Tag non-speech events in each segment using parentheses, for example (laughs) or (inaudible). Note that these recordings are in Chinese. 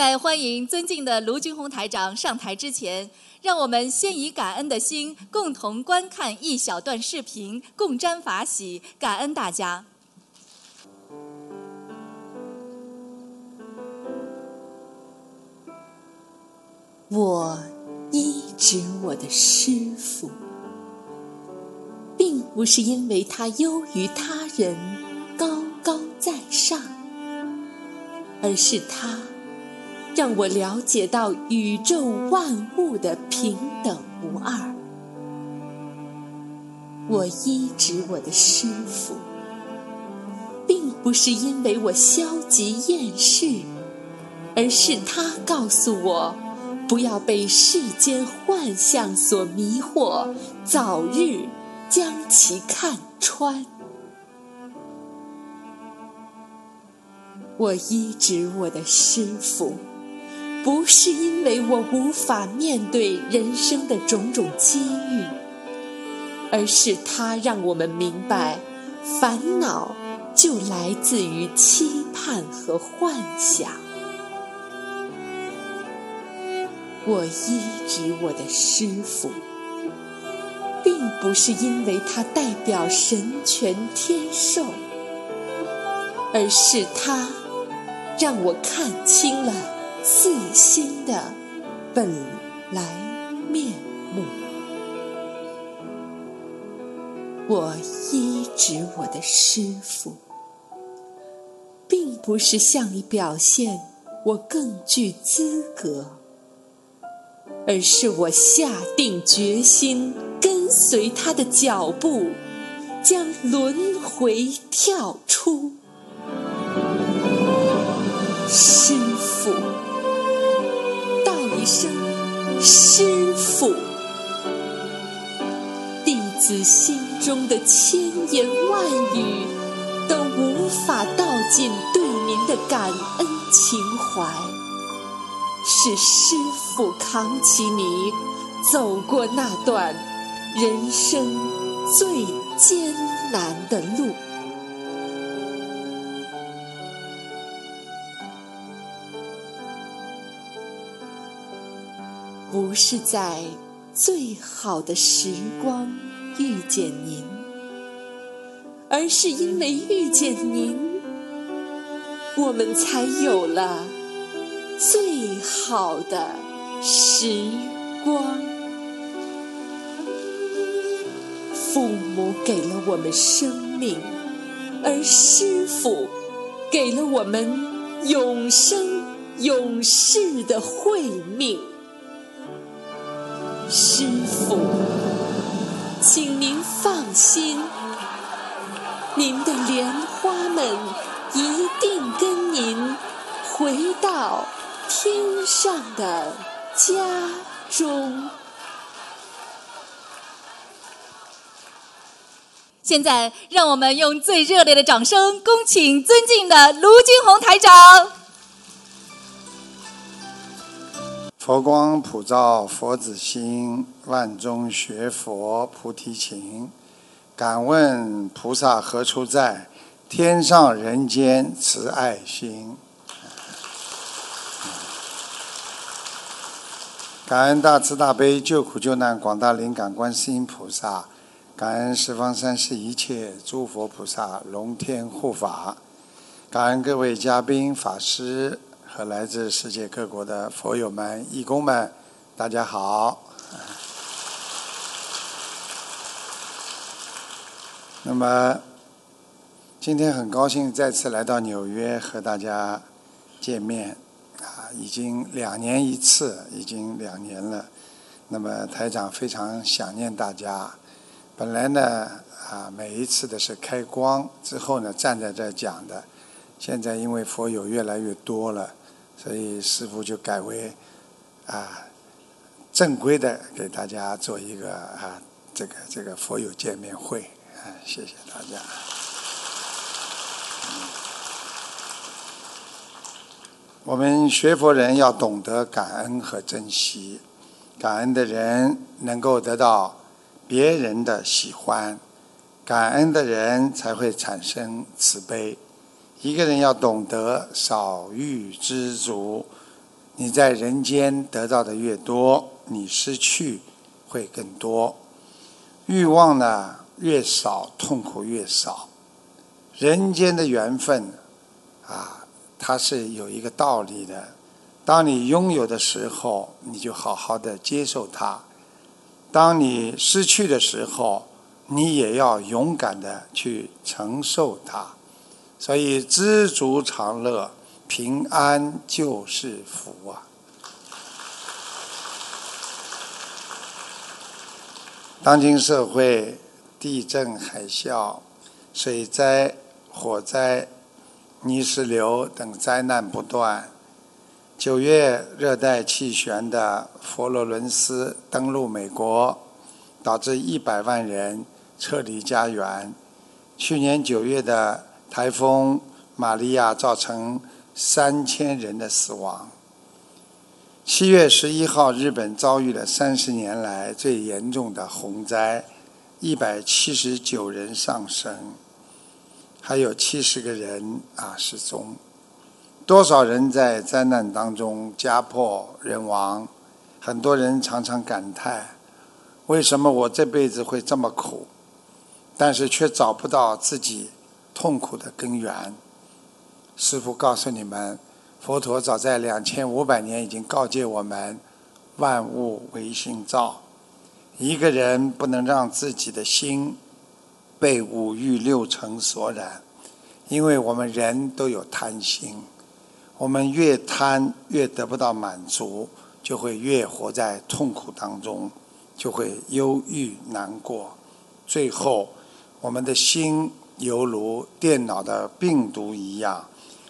在欢迎尊敬的卢军宏台长上台之前，让我们先以感恩的心，共同观看一小段视频，共沾法喜，感恩大家。我医治我的师傅，并不是因为他优于他人、高高在上，而是他让我了解到宇宙万物的平等无二。我医治我的师傅，并不是因为我消极厌世，而是他告诉我。不要被世间幻象所迷惑，早日将其看穿。我医治我的师傅，不是因为我无法面对人生的种种机遇，而是他让我们明白，烦恼就来自于期盼和幻想。我医治我的师傅，并不是因为他代表神权天授，而是他让我看清了自心的本来面目。我医治我的师傅，并不是向你表现我更具资格。而是我下定决心跟随他的脚步，将轮回跳出。师，声师傅，弟子心中的千言万语都无法道尽对您的感恩情怀。是师傅扛起你走过那段人生最艰难的路，不是在最好的时光遇见您，而是因为遇见您，我们才有了。最好的时光，父母给了我们生命，而师傅给了我们永生永世的慧命。师傅，请您放心，您的莲花们一定跟您回到。天上的家中。现在，让我们用最热烈的掌声，恭请尊敬的卢金红台长。佛光普照，佛子心，万中学佛菩提情。敢问菩萨何处在？天上人间慈爱心。感恩大慈大悲救苦救难广大灵感观世音菩萨，感恩十方三世一切诸佛菩萨龙天护法，感恩各位嘉宾法师来自世界各国的佛友们义工们，大家好。那么今天很高兴再次来到纽约和大家见面。啊，已经两年一次，已经两年了。那么台长非常想念大家。本来呢，啊，每一次的是开光之后呢，站在这讲的。现在因为佛友越来越多了，所以师傅就改为啊，正规的给大家做一个啊，这个这个佛友见面会。啊，谢谢大家。我们学佛人要懂得感恩和珍惜，感恩的人能够得到别人的喜欢，感恩的人才会产生慈悲。一个人要懂得少欲知足，你在人间得到的越多，你失去会更多。欲望呢越少，痛苦越少。人间的缘分啊，它是有一个道理的。当你拥有的时候，你就好好的接受它；当你失去的时候，你也要勇敢的去承受它。所以，知足常乐，平安就是福啊！当今社会，地震、海啸、水灾、火灾、泥石流等灾难不断。九月，热带气旋的佛罗伦斯登陆美国，导致一百万人撤离家园。去年九月的台风玛利亚造成三千人的死亡。七月十一号，日本遭遇了三十年来最严重的洪灾，一百七十九人丧生，还有七十个人啊失踪。多少人在灾难当中家破人亡？很多人常常感叹：为什么我这辈子会这么苦？但是却找不到自己痛苦的根源。师父告诉你们，佛陀早在两千五百年已经告诫我们：万物唯心造。一个人不能让自己的心被五欲六尘所染，因为我们人都有贪心。我们越贪，越得不到满足，就会越活在痛苦当中，就会忧郁难过。最后，我们的心犹如电脑的病毒一样，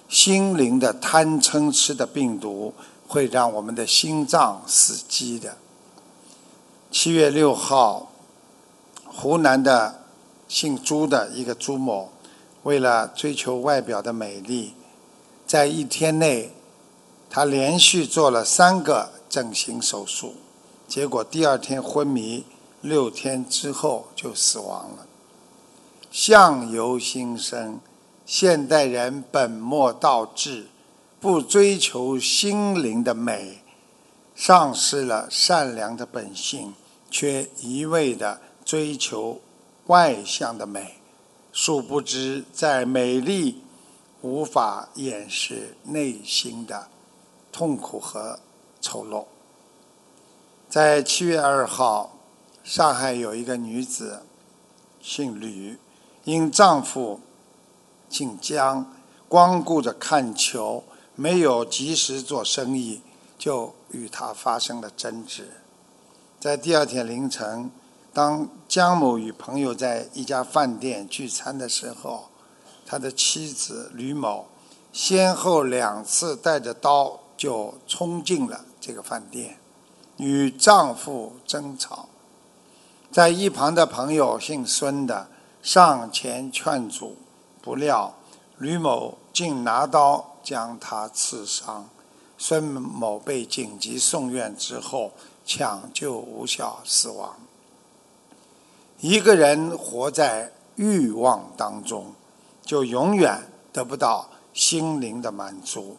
心灵的贪嗔痴的病毒会让我们的心脏死机的。七月六号，湖南的姓朱的一个朱某，为了追求外表的美丽。在一天内，他连续做了三个整形手术，结果第二天昏迷，六天之后就死亡了。相由心生，现代人本末倒置，不追求心灵的美，丧失了善良的本性，却一味的追求外向的美，殊不知在美丽。无法掩饰内心的痛苦和丑陋。在七月二号，上海有一个女子，姓吕，因丈夫姓江，光顾着看球，没有及时做生意，就与他发生了争执。在第二天凌晨，当江某与朋友在一家饭店聚餐的时候，他的妻子吕某先后两次带着刀就冲进了这个饭店，与丈夫争吵。在一旁的朋友姓孙的上前劝阻，不料吕某竟拿刀将他刺伤。孙某被紧急送院之后抢救无效死亡。一个人活在欲望当中。就永远得不到心灵的满足，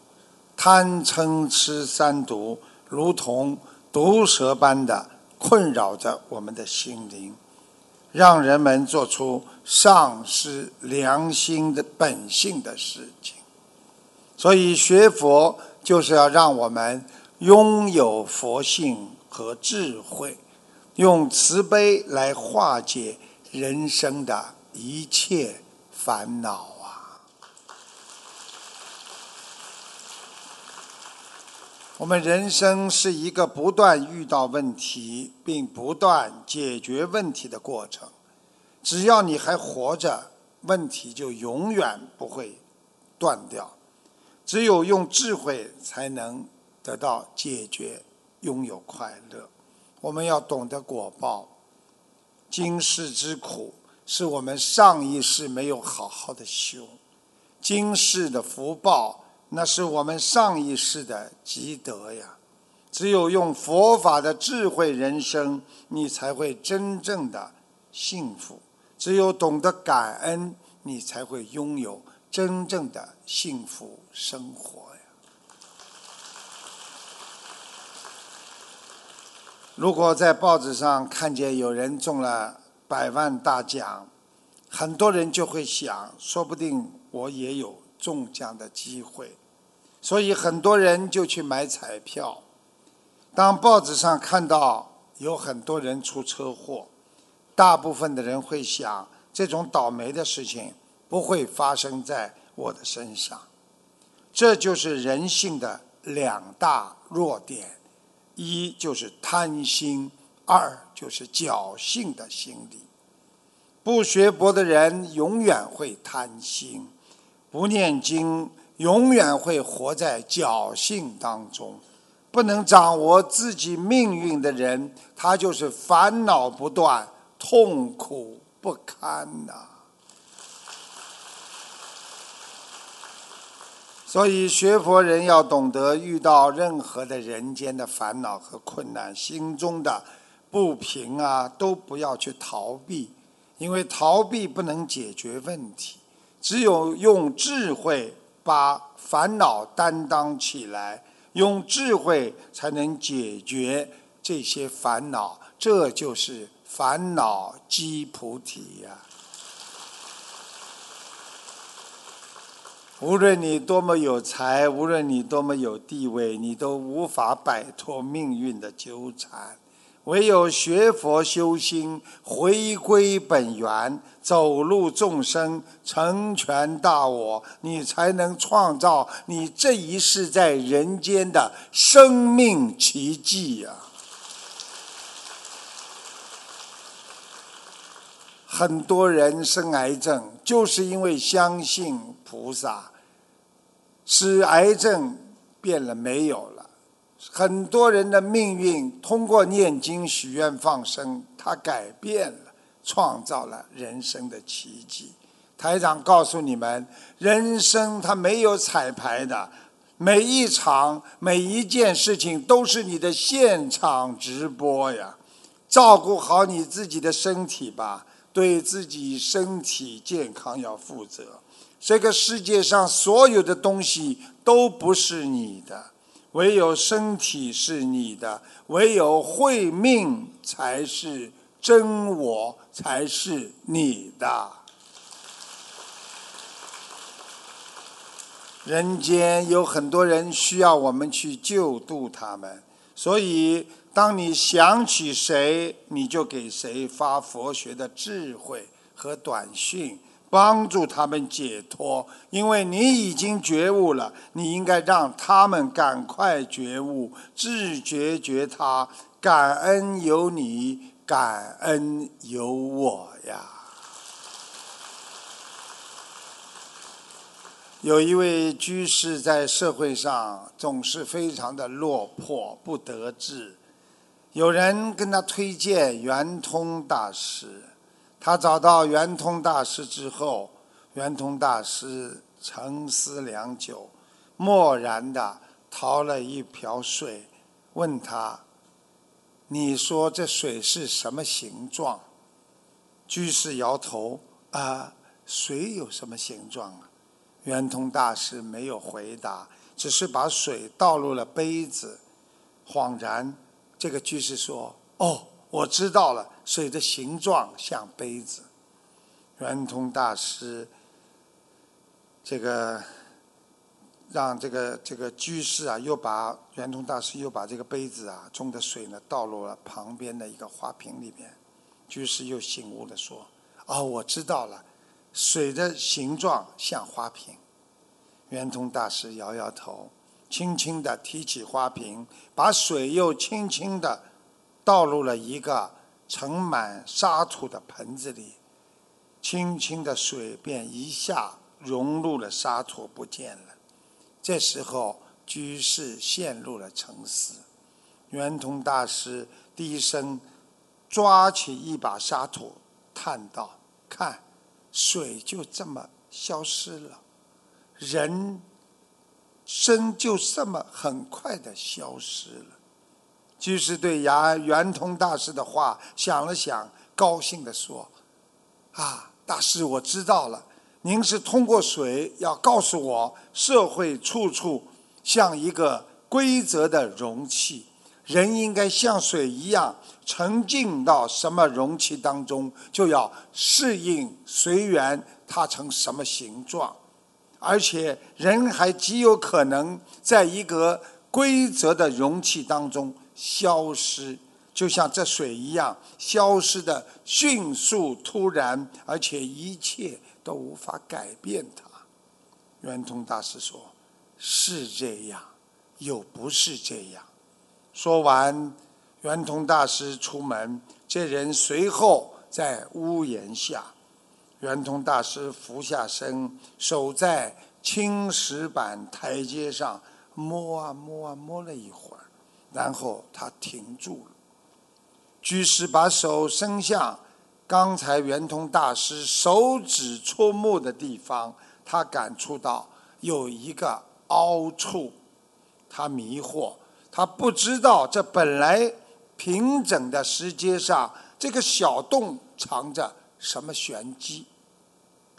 贪嗔痴三毒如同毒蛇般的困扰着我们的心灵，让人们做出丧失良心的本性的事情。所以学佛就是要让我们拥有佛性和智慧，用慈悲来化解人生的一切。烦恼啊！我们人生是一个不断遇到问题并不断解决问题的过程。只要你还活着，问题就永远不会断掉。只有用智慧才能得到解决，拥有快乐。我们要懂得果报，今世之苦。是我们上一世没有好好的修，今世的福报，那是我们上一世的积德呀。只有用佛法的智慧人生，你才会真正的幸福；只有懂得感恩，你才会拥有真正的幸福生活呀。如果在报纸上看见有人中了百万大奖，很多人就会想，说不定我也有中奖的机会，所以很多人就去买彩票。当报纸上看到有很多人出车祸，大部分的人会想，这种倒霉的事情不会发生在我的身上。这就是人性的两大弱点。一就是贪心，二就是侥幸的心理。不学佛的人永远会贪心，不念经永远会活在侥幸当中。不能掌握自己命运的人，他就是烦恼不断，痛苦不堪呐。所以，学佛人要懂得，遇到任何的人间的烦恼和困难，心中的不平啊，都不要去逃避，因为逃避不能解决问题。只有用智慧把烦恼担当起来，用智慧才能解决这些烦恼。这就是烦恼即菩提呀。无论你多么有才，无论你多么有地位，你都无法摆脱命运的纠缠。唯有学佛修心，回归本源，走入众生，成全大我，你才能创造你这一世在人间的生命奇迹呀！很多人生癌症，就是因为相信菩萨。使癌症变了没有，很多人的命运通过念经许愿放生，他改变了，创造了人生的奇迹。台长告诉你们，人生它没有彩排的，每一场每一件事情都是你的现场直播呀。照顾好你自己的身体吧，对自己身体健康要负责。这个世界上所有的东西都不是你的，唯有身体是你的，唯有慧命才是真我，才是你的。人间有很多人需要我们去救度他们，所以当你想起谁，你就给谁发佛学的智慧和短讯。帮助他们解脱，因为你已经觉悟了，你应该让他们赶快觉悟，自觉觉他，感恩有你，感恩有我呀。有一位居士在社会上总是非常的落魄不得志，有人跟他推荐圆通大师。他找到圆通大师之后，圆通大师沉思良久，默然的掏了一瓢水，问他：“你说这水是什么形状？”居士摇头：“啊，水有什么形状啊？”圆通大师没有回答，只是把水倒入了杯子。恍然，这个居士说：“哦。”我知道了，水的形状像杯子。圆通大师，这个让这个这个居士啊，又把圆通大师又把这个杯子啊中的水呢倒入了旁边的一个花瓶里边。居士又醒悟的说：“哦，我知道了，水的形状像花瓶。”圆通大师摇摇头，轻轻的提起花瓶，把水又轻轻的。倒入了一个盛满沙土的盆子里，轻轻的水便一下融入了沙土，不见了。这时候，居士陷入了沉思。圆通大师低声抓起一把沙土，叹道：“看，水就这么消失了，人生就这么很快的消失了。”居士对牙圆通大师的话想了想，高兴地说：“啊，大师，我知道了，您是通过水要告诉我，社会处处像一个规则的容器，人应该像水一样沉浸到什么容器当中，就要适应随缘它成什么形状。而且人还极有可能在一个规则的容器当中消失，就像这水一样，消失的迅速、突然，而且一切都无法改变它。圆通大师说：“是这样，又不是这样。”说完，圆通大师出门，这人随后在屋檐下。圆通大师俯下身，手在青石板台阶上摸啊摸啊摸了一会儿，然后他停住了。居士把手伸向刚才圆通大师手指戳摸的地方，他感触到有一个凹处，他迷惑，他不知道这本来平整的石阶上这个小洞藏着什么玄机。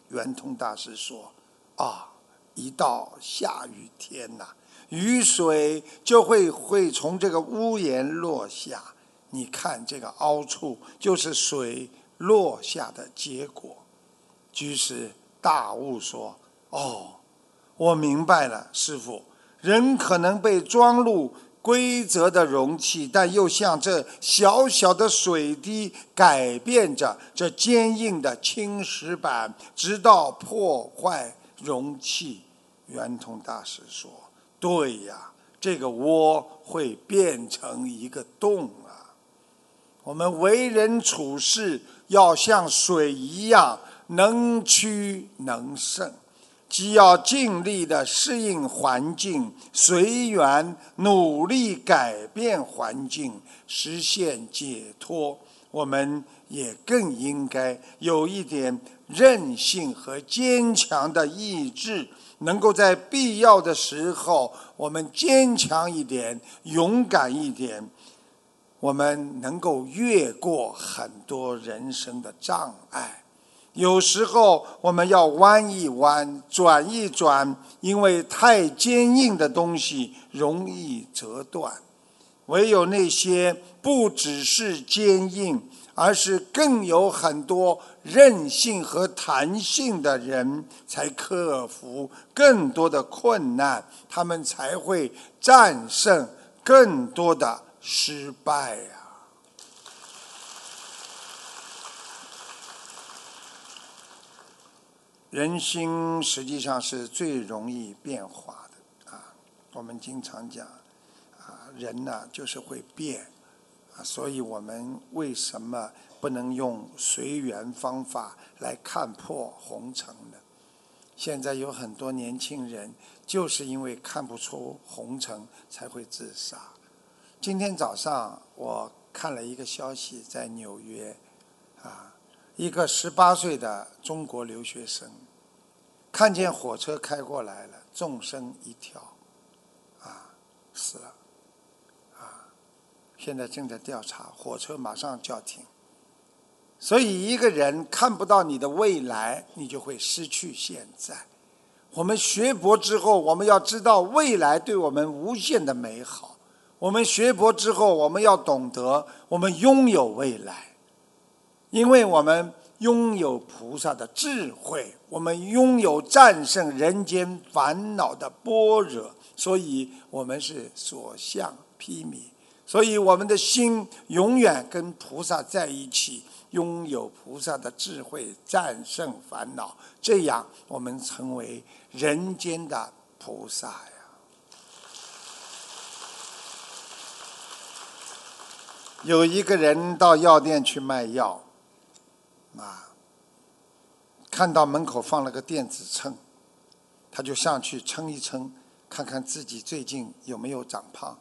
圆通大师说：“啊，一到下雨天呐，雨水就会会从这个屋檐落下。你看这个凹处，就是水落下的结果。”居士大悟说：“哦，我明白了，师傅。人可能被装入。”规则的容器，但又像这小小的水滴，改变着这坚硬的青石板，直到破坏容器。圆通大师说：“对呀，这个窝会变成一个洞啊！我们为人处事要像水一样，能屈能伸。”既要尽力的适应环境，随缘努力改变环境，实现解脱。我们也更应该有一点韧性和坚强的意志，能够在必要的时候，我们坚强一点，勇敢一点，我们能够越过很多人生的障碍。有时候我们要弯一弯，转一转，因为太坚硬的东西容易折断。唯有那些不只是坚硬，而是更有很多韧性和弹性的人，才克服更多的困难，他们才会战胜更多的失败呀。人心实际上是最容易变化的啊！我们经常讲啊，人呢就是会变啊，所以我们为什么不能用随缘方法来看破红尘的？现在有很多年轻人就是因为看不出红尘才会自杀。今天早上我看了一个消息，在纽约啊。一个十八岁的中国留学生，看见火车开过来了，纵身一跳，啊，死了，啊，现在正在调查，火车马上就要停。所以一个人看不到你的未来，你就会失去现在。我们学佛之后，我们要知道未来对我们无限的美好。我们学佛之后，我们要懂得，我们拥有未来。因为我们拥有菩萨的智慧，我们拥有战胜人间烦恼的般若，所以我们是所向披靡。所以我们的心永远跟菩萨在一起，拥有菩萨的智慧，战胜烦恼，这样我们成为人间的菩萨呀。有一个人到药店去卖药。啊！看到门口放了个电子秤，他就上去称一称，看看自己最近有没有长胖。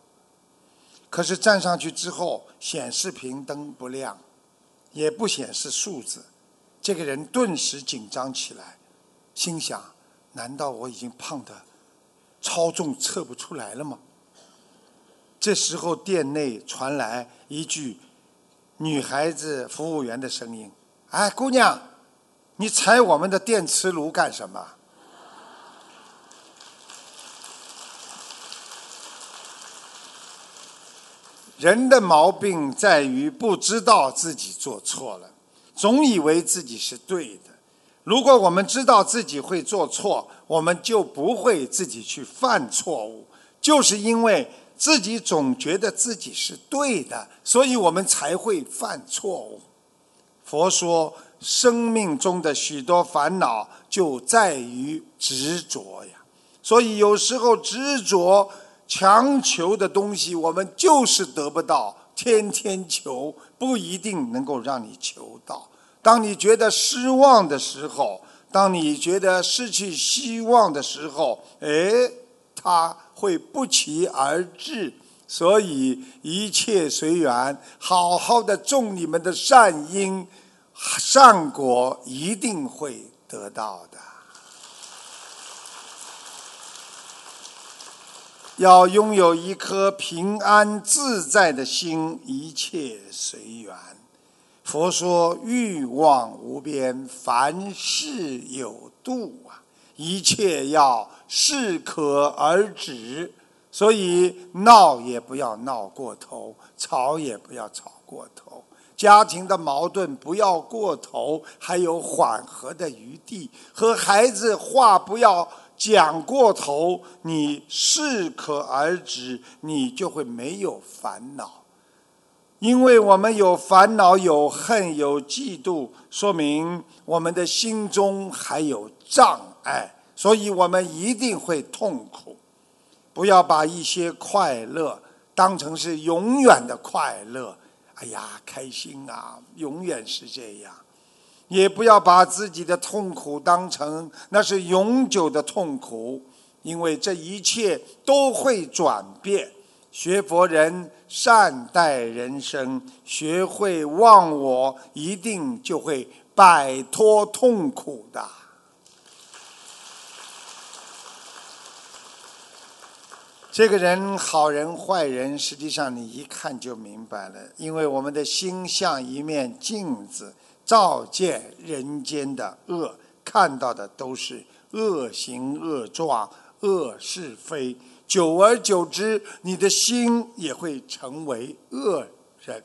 可是站上去之后，显示屏灯不亮，也不显示数字，这个人顿时紧张起来，心想：难道我已经胖的超重测不出来了吗？这时候店内传来一句女孩子服务员的声音。哎，姑娘，你踩我们的电磁炉干什么？人的毛病在于不知道自己做错了，总以为自己是对的。如果我们知道自己会做错，我们就不会自己去犯错误。就是因为自己总觉得自己是对的，所以我们才会犯错误。佛说，生命中的许多烦恼就在于执着呀。所以有时候执着、强求的东西，我们就是得不到。天天求，不一定能够让你求到。当你觉得失望的时候，当你觉得失去希望的时候，哎，它会不期而至。所以一切随缘，好好的种你们的善因，善果一定会得到的。要拥有一颗平安自在的心，一切随缘。佛说欲望无边，凡事有度啊！一切要适可而止，所以闹也不要闹过头，吵也不要吵过头，家庭的矛盾不要过头，还有缓和的余地。和孩子话不要讲过头，你适可而止，你就会没有烦恼。因为我们有烦恼、有恨、有嫉妒，说明我们的心中还有障碍，所以我们一定会痛苦。不要把一些快乐当成是永远的快乐，哎呀，开心啊，永远是这样；也不要把自己的痛苦当成那是永久的痛苦，因为这一切都会转变。学佛人善待人生，学会忘我，一定就会摆脱痛苦的。这个人好人坏人，实际上你一看就明白了，因为我们的心像一面镜子，照见人间的恶，看到的都是恶行恶状、恶是非。久而久之，你的心也会成为恶人。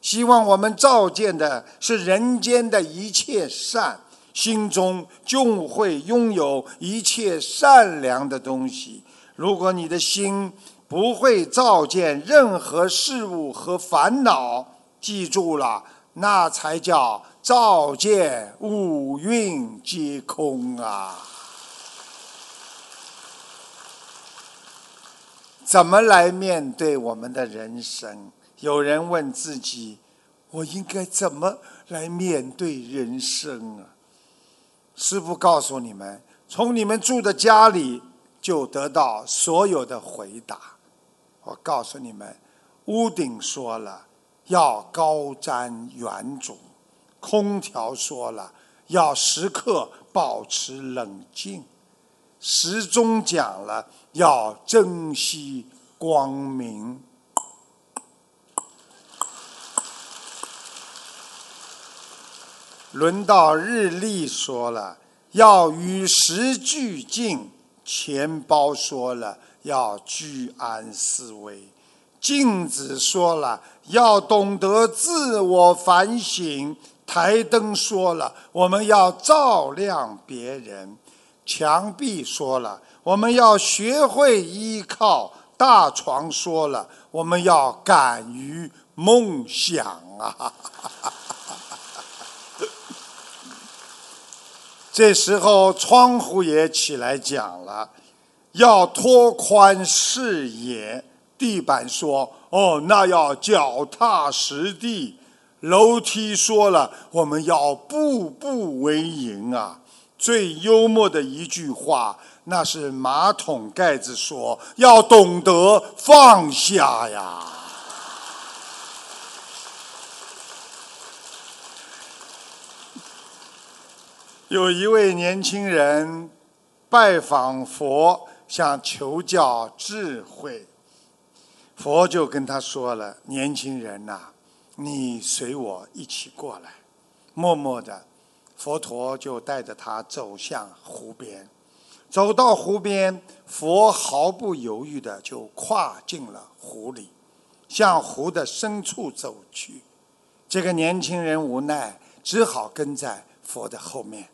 希望我们照见的是人间的一切善，心中就会拥有一切善良的东西。如果你的心不会照见任何事物和烦恼，记住了，那才叫照见五蕴皆空啊！怎么来面对我们的人生？有人问自己：“我应该怎么来面对人生啊？”师父告诉你们：从你们住的家里就得到所有的回答。我告诉你们，屋顶说了要高瞻远瞩，空调说了要时刻保持冷静。时钟讲了，要珍惜光明。轮到日历说了，要与时俱进。钱包说了，要居安思危。镜子说了，要懂得自我反省。台灯说了，我们要照亮别人。墙壁说了，我们要学会依靠；大床说了，我们要敢于梦想啊！(laughs) 这时候，窗户也起来讲了，要拓宽视野。地板说：“哦，那要脚踏实地。”楼梯说了，我们要步步为营啊！最幽默的一句话，那是马桶盖子说：“要懂得放下呀。”有一位年轻人拜访佛，想求教智慧，佛就跟他说了：“年轻人呐，你随我一起过来。”默默的。佛陀就带着他走向湖边，走到湖边，佛毫不犹豫的就跨进了湖里。向湖的深处走去。这个年轻人无奈，只好跟在佛的后面。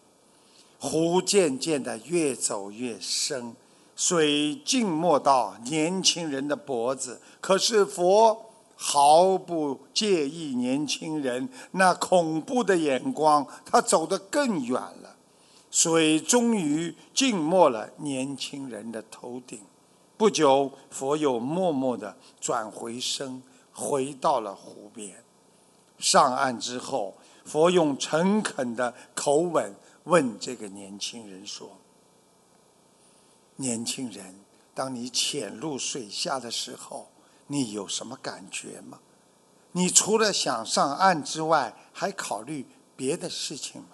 湖渐渐的越走越深，水浸没到年轻人的脖子。可是佛毫不介意年轻人那恐怖的眼光，他走得更远了。水终于浸没了年轻人的头顶。不久，佛又默默地转回身，回到了湖边。上岸之后，佛用诚恳的口吻问这个年轻人说：“年轻人，当你潜入水下的时候，你有什么感觉吗？你除了想上岸之外，还考虑别的事情吗？”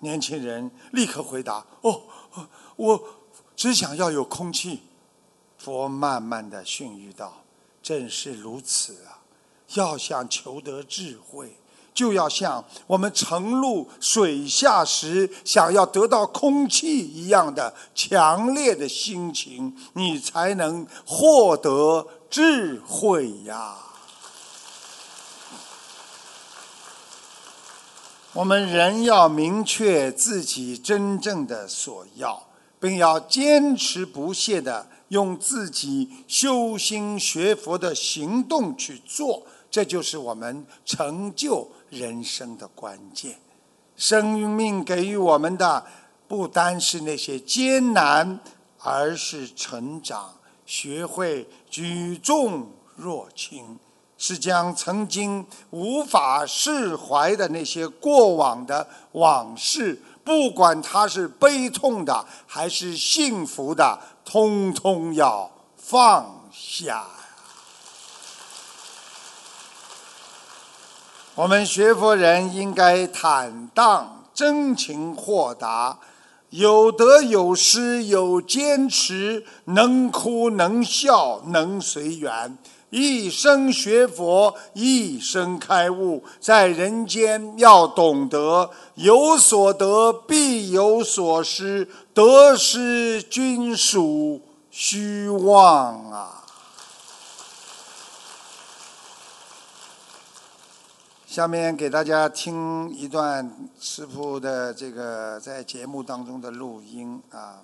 年轻人立刻回答：“哦，我只想要有空气。”佛慢慢的训喻道：“正是如此啊！要想求得智慧，就要像我们沉入水下时想要得到空气一样的强烈的心情，你才能获得智慧呀。”我们人要明确自己真正的所要，并要坚持不懈的用自己修心学佛的行动去做，这就是我们成就人生的关键。生命给予我们的不单是那些艰难，而是成长，学会举重若轻。是将曾经无法释怀的那些过往的往事，不管它是悲痛的还是幸福的，通通要放下。我们学佛人应该坦荡、真情豁达，有得有失，有坚持，能哭能笑，能随缘。一生学佛，一生开悟，在人间要懂得有所得必有所失，得失均属虚妄啊！下面给大家听一段师傅的这个在节目当中的录音啊，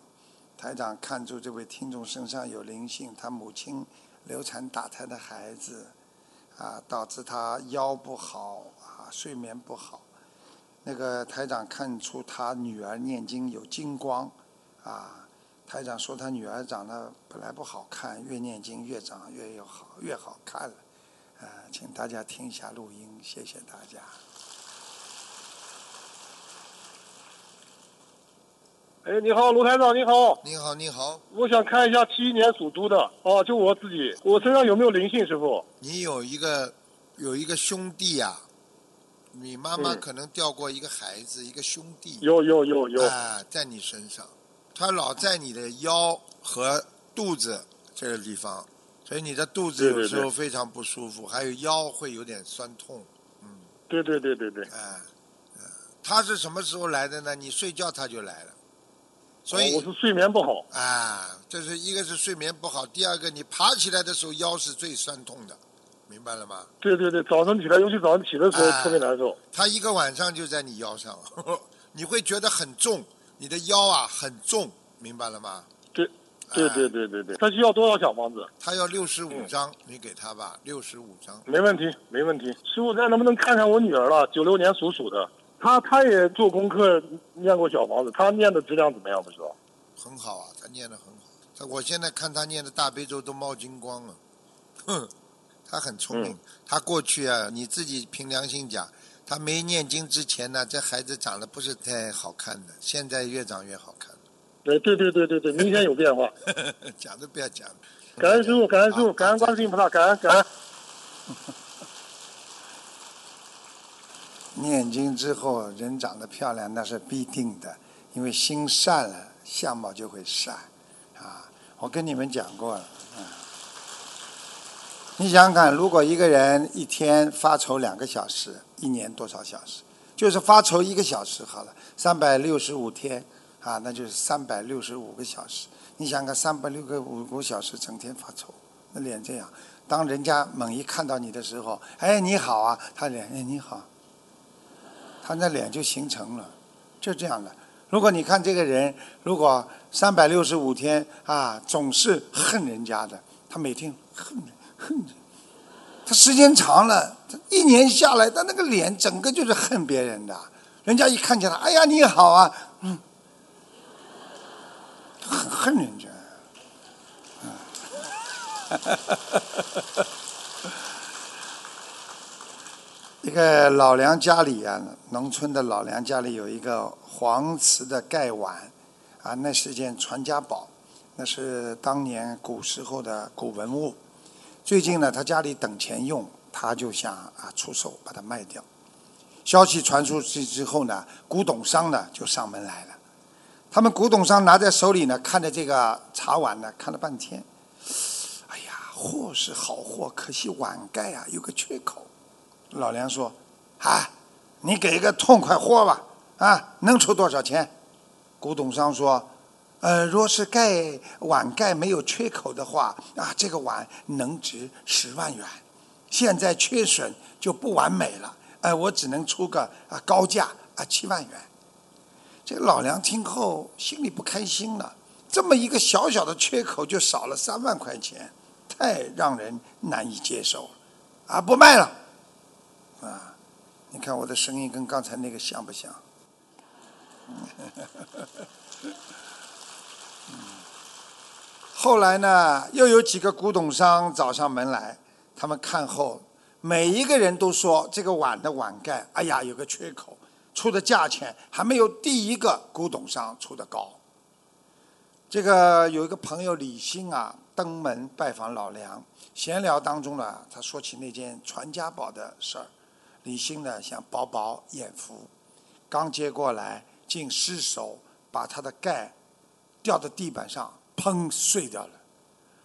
台长看出这位听众身上有灵性，他母亲。流产打胎的孩子，啊，导致他腰不好啊，睡眠不好。那个台长看出他女儿念经有金光，啊，台长说他女儿长得本来不好看，越念经越长越有好，越好看了。啊，请大家听一下录音，谢谢大家。哎，你好，卢台长，你好。你好，你好。我想看一下七一年属猪的，哦，就我自己，我身上有没有灵性，师傅？你有一个有一个兄弟呀，你妈妈嗯可能掉过一个孩子，一个兄弟。有有有有。啊，在你身上，他老在你的腰和肚子这个地方，所以你的肚子有时候非常不舒服，还有腰会有点酸痛。嗯对对对对对。哎，嗯，他是什么时候来的呢？你睡觉他就来了，所以哦我是睡眠不好。啊，这是一个是睡眠不好，第二个你爬起来的时候腰是最酸痛的，明白了吗？对对对，早上起来，尤其早上起的时候哎特别难受。他一个晚上就在你腰上，(laughs) 你会觉得很重，你的腰啊很重，明白了吗？对对哎对对对对。他需要多少小房子？他要六十五张，你给他吧，六十五张。没问题，没问题。师傅，再能不能看看我女儿了？九六年属鼠的，她她也做功课念过小房子，她念的质量怎么样？不知道。很好啊，她念的很好。他我现在看她念的大悲咒都冒金光了，哼，他很聪明。嗯他过去啊，你自己凭良心讲，他没念经之前呢，这孩子长得不是太好看的，现在越长越好看了。对对对对对对，明天有变化。(laughs) 讲都不要讲了。感恩师傅，感恩师傅，感恩观世音菩萨，感恩感恩。(laughs) 念经之后，人长得漂亮那是必定的，因为心善了，相貌就会善。啊，我跟你们讲过了。啊，你想想看，如果一个人一天发愁两个小时，一年多少小时？就是发愁一个小时好了，三百六十五天啊，那就是三百六十五个小时。你想想看，三百六个五个小时整天发愁，那脸这样，当人家猛一看到你的时候，哎，你好啊，他脸哎你好，他那脸就形成了，就这样的。如果你看这个人，如果三百六十五天啊，总是恨人家的，他每天恨恨着，他时间长了，他一年下来，他那个脸整个就是恨别人的。人家一看见他，哎呀你好啊，很恨人家。(laughs) 一个老梁家里啊，农村的老梁家里有一个黄瓷的盖碗，啊，那是件传家宝，那是当年古时候的古文物。最近呢，他家里等钱用，他就想啊出手把它卖掉。消息传出去之后呢，古董商呢就上门来了。他们古董商拿在手里呢，看着这个茶碗呢，看了半天。哎呀，货是好货，可惜碗盖啊有个缺口。老梁说：“啊，你给一个痛快货吧，啊，能出多少钱？”古董商说：“呃，若是盖碗盖没有缺口的话，啊，这个碗能值十万元。现在缺损就不完美了，呃，我只能出个啊高价啊七万元。”这老梁听后心里不开心了，这么一个小小的缺口就少了三万块钱，太让人难以接受了，啊，不卖了。啊，你看我的声音跟刚才那个像不像？(laughs) 后来呢，又有几个古董商找上门来，他们看后，每一个人都说这个碗的碗盖，哎呀，有个缺口，出的价钱还没有第一个古董商出的高。这个有一个朋友李兴啊，登门拜访老梁，闲聊当中呢，他说起那件传家宝的事儿。李兴呢，想饱饱眼福，刚接过来，竟失手把他的盖掉到地板上，砰碎掉了。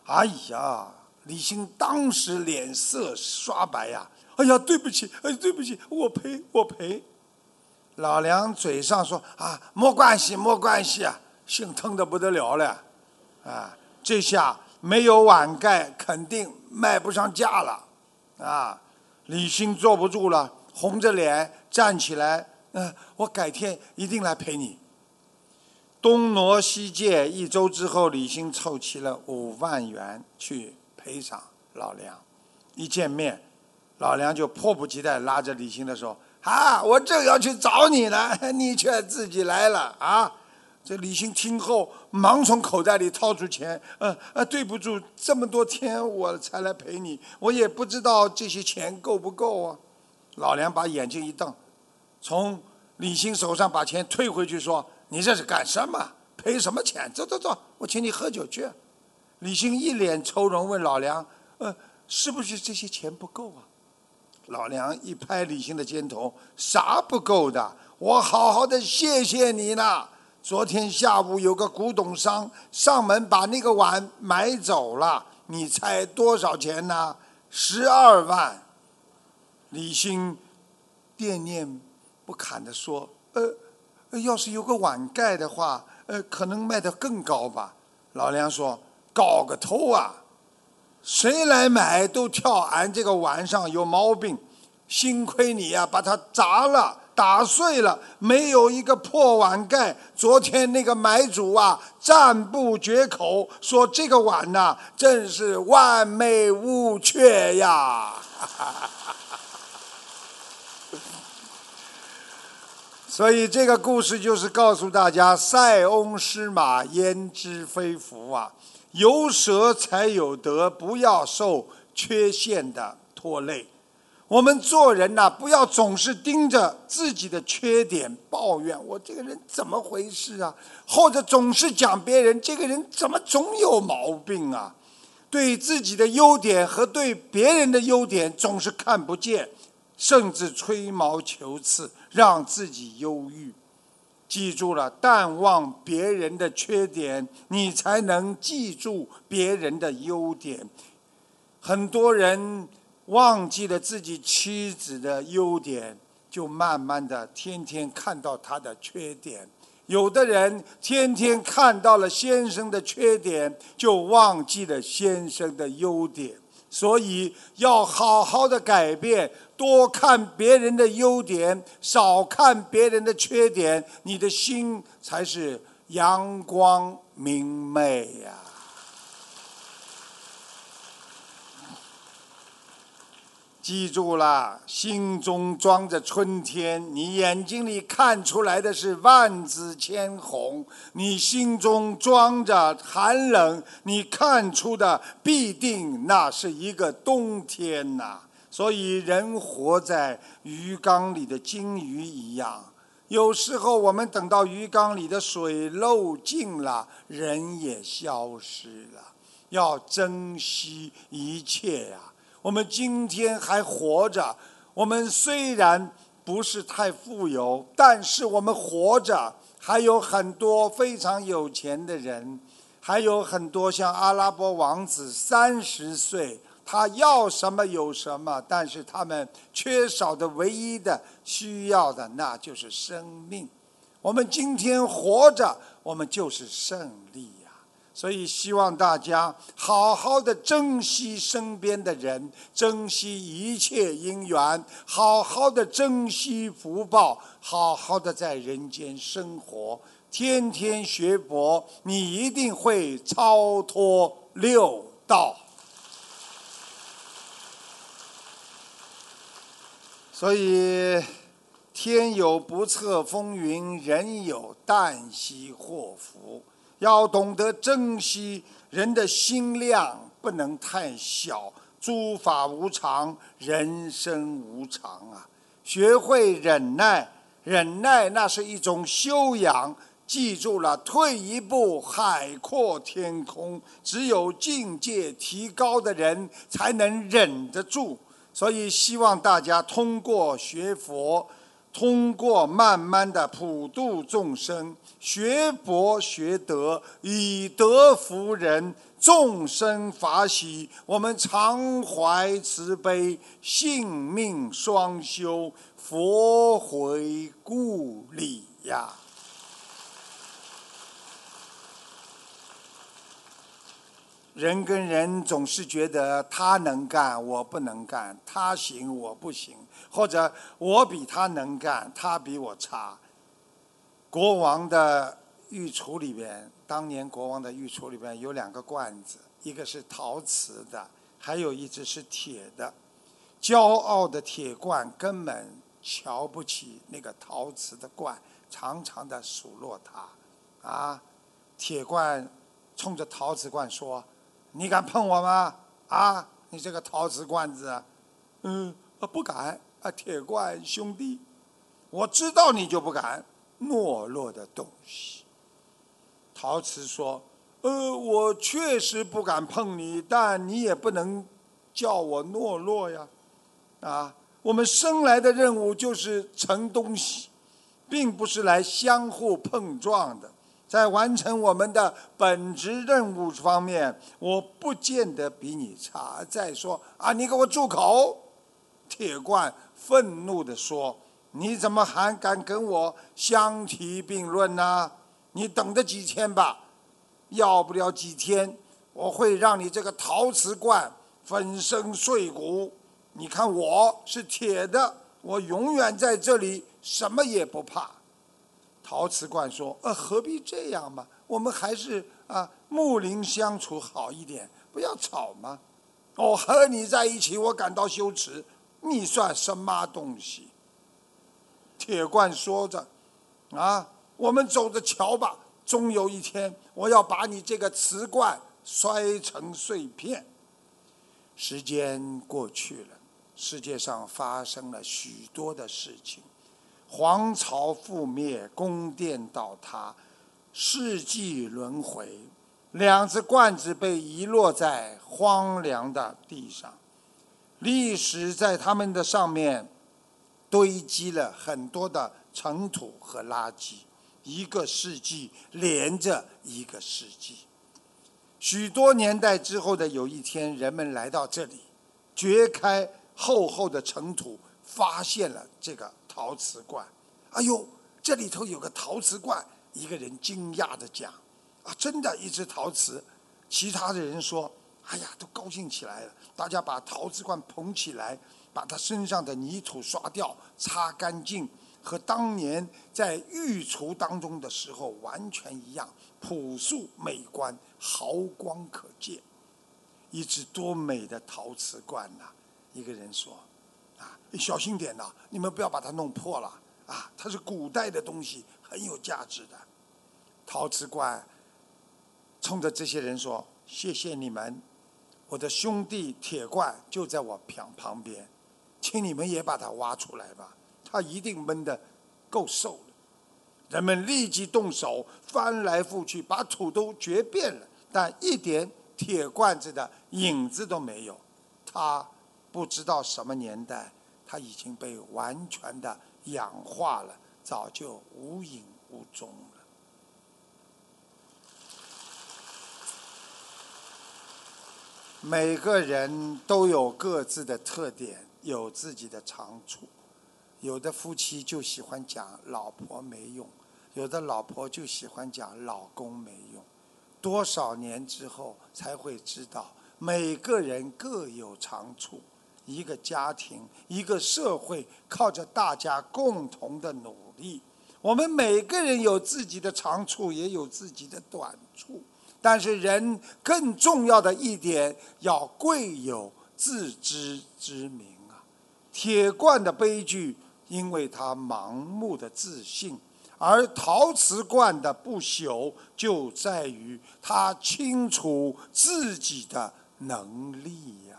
哎呀，李兴当时脸色刷白呀！哎呀，对不起，哎，对不起，我赔，我赔。老梁嘴上说啊，没关系，没关系啊，心疼的不得了了，啊，这下没有碗盖，肯定卖不上价了，啊。李兴坐不住了，红着脸站起来，嗯，我改天一定来陪你。东挪西借，一周之后，李兴凑齐了五万元去赔偿老梁。一见面，老梁就迫不及待拉着李兴的手：“啊，我正要去找你呢，(laughs) 你却自己来了啊！”这李兴听后，忙从口袋里掏出钱，呃呃，对不住，这么多天我才来陪你，我也不知道这些钱够不够啊。老梁把眼睛一瞪，从李兴手上把钱退回去，说：“你这是干什么？赔什么钱？走走走，我请你喝酒去。”李兴一脸愁容，问老梁：“呃，是不是这些钱不够啊？”老梁一拍李兴的肩头：“啥不够的？我好好的谢谢你呢。”昨天下午有个古董商上门把那个碗买走了，你猜多少钱呢？十二万。李兴惦念不堪地说：“呃，要是有个碗盖的话，呃，可能卖得更高吧。”老梁说：“高个头啊！谁来买都跳俺这个碗上有毛病，幸亏你呀把它砸了。”打碎了，没有一个破碗盖。昨天那个买主啊，赞不绝口，说这个碗呐，真是完美无缺呀。(laughs) 所以这个故事就是告诉大家：塞翁失马，焉知非福啊！有舍才有得，不要受缺陷的拖累。我们做人呐，不要总是盯着自己的缺点抱怨，我这个人怎么回事啊？或者总是讲别人这个人怎么总有毛病啊？对自己的优点和对别人的优点总是看不见，甚至吹毛求疵，让自己忧郁。记住了，淡忘别人的缺点，你才能记住别人的优点。很多人。忘记了自己妻子的优点，就慢慢的天天看到他的缺点；有的人天天看到了先生的缺点，就忘记了先生的优点。所以要好好的改变，多看别人的优点，少看别人的缺点，你的心才是阳光明媚呀。记住了，心中装着春天，你眼睛里看出来的是万紫千红；你心中装着寒冷，你看出的必定那是一个冬天呐。所以，人活在鱼缸里的金鱼一样，有时候我们等到鱼缸里的水漏尽了，人也消失了。要珍惜一切呀。我们今天还活着，我们虽然不是太富有，但是我们活着，还有很多非常有钱的人，还有很多像阿拉伯王子，三十岁他要什么有什么，但是他们缺少的唯一的需要的，那就是生命。我们今天活着，我们就是胜利。所以，希望大家好好的珍惜身边的人，珍惜一切因缘，好好的珍惜福报，好好的在人间生活，天天学佛，你一定会超脱六道。所以，天有不测风云，人有旦夕祸福。要懂得珍惜人的心量，不能太小。诸法无常，人生无常啊！学会忍耐，忍耐那是一种修养。记住了，退一步，海阔天空。只有境界提高的人，才能忍得住。所以，希望大家通过学佛。通过慢慢的普度众生，学佛学德，以德服人，众生法喜。我们常怀慈悲，性命双修，佛回故里呀。人跟人总是觉得他能干，我不能干；他行，我不行。或者我比他能干，他比我差。国王的御厨里边，当年国王的御厨里边有两个罐子，一个是陶瓷的，还有一只是铁的。骄傲的铁罐根本瞧不起那个陶瓷的罐，常常的数落他。啊，铁罐冲着陶瓷罐说：“你敢碰我吗？啊，你这个陶瓷罐子，嗯，不敢。”啊，铁罐兄弟，我知道你就不敢，懦弱的东西。陶瓷说：“呃，我确实不敢碰你，但你也不能叫我懦弱呀。啊，我们生来的任务就是成东西，并不是来相互碰撞的。在完成我们的本职任务方面，我不见得比你差。再说啊，你给我住口！铁罐。”愤怒地说：“你怎么还敢跟我相提并论呢？你等着几天吧，要不了几天，我会让你这个陶瓷罐粉身碎骨。你看我是铁的，我永远在这里，什么也不怕。”陶瓷罐说：“呃，何必这样嘛？我们还是啊，睦邻相处好一点，不要吵嘛。我和你在一起，我感到羞耻。”你算什么东西？铁罐说着：“啊，我们走着瞧吧，终有一天，我要把你这个瓷罐摔成碎片。”时间过去了，世界上发生了许多的事情：皇朝覆灭，宫殿倒塌，世纪轮回，两只罐子被遗落在荒凉的地上。历史在他们的上面堆积了很多的尘土和垃圾，一个世纪连着一个世纪。许多年代之后的有一天，人们来到这里，掘开厚厚的尘土，发现了这个陶瓷罐。哎呦，这里头有个陶瓷罐！一个人惊讶的讲：“啊，真的，一只陶瓷。”其他的人说：“哎呀，都高兴起来了。大家把陶瓷罐捧起来，把他身上的泥土刷掉、擦干净，和当年在御厨当中的时候完全一样，朴素美观，豪光可见。一只多美的陶瓷罐呐！一个人说：“啊，小心点呐，你们不要把它弄破了啊！它是古代的东西，很有价值的陶瓷罐。”冲着这些人说：“谢谢你们，我的兄弟铁罐就在我旁旁边，请你们也把它挖出来吧，它一定闷得够受了。”人们立即动手，翻来覆去，把土都掘遍了，但一点铁罐子的影子都没有。它不知道什么年代，它已经被完全的氧化了，早就无影无踪。每个人都有各自的特点，有自己的长处。有的夫妻就喜欢讲老婆没用，有的老婆就喜欢讲老公没用。多少年之后才会知道，每个人各有长处。一个家庭，一个社会，靠着大家共同的努力。我们每个人有自己的长处，也有自己的短处。但是人更重要的一点，要贵有自知之明啊！铁罐的悲剧，因为他盲目的自信；而陶瓷罐的不朽，就在于他清楚自己的能力呀。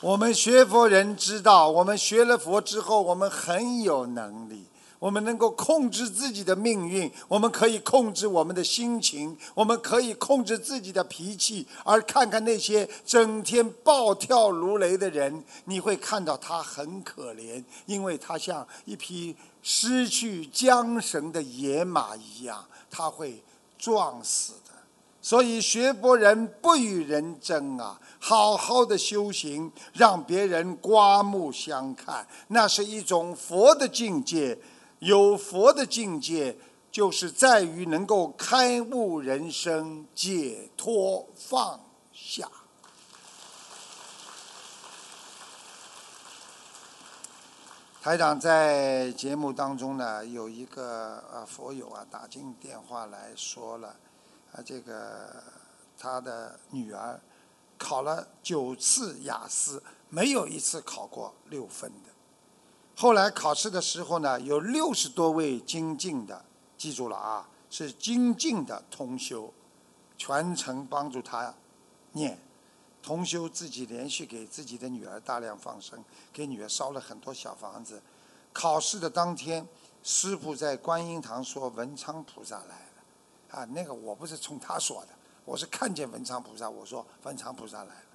我们学佛人知道，我们学了佛之后，我们很有能力。我们能够控制自己的命运，我们可以控制我们的心情，我们可以控制自己的脾气。而看看那些整天暴跳如雷的人，你会看到他很可怜，因为他像一匹失去缰绳的野马一样，他会撞死的。所以学佛人不与人争啊，好好的修行，让别人刮目相看，那是一种佛的境界。有佛的境界，就是在于能够开悟人生、解脱放下。台长在节目当中呢，有一个啊佛友啊打进电话来说了，啊这个他的女儿考了九次雅思，没有一次考过六分的。后来考试的时候呢，有六十多位精进的，记住了啊，是精进的同修，全程帮助他念。同修自己连续给自己的女儿大量放生，给女儿烧了很多小房子。考试的当天，师傅在观音堂说文昌菩萨来了，啊，那个我不是冲他说的，我是看见文昌菩萨，我说文昌菩萨来了。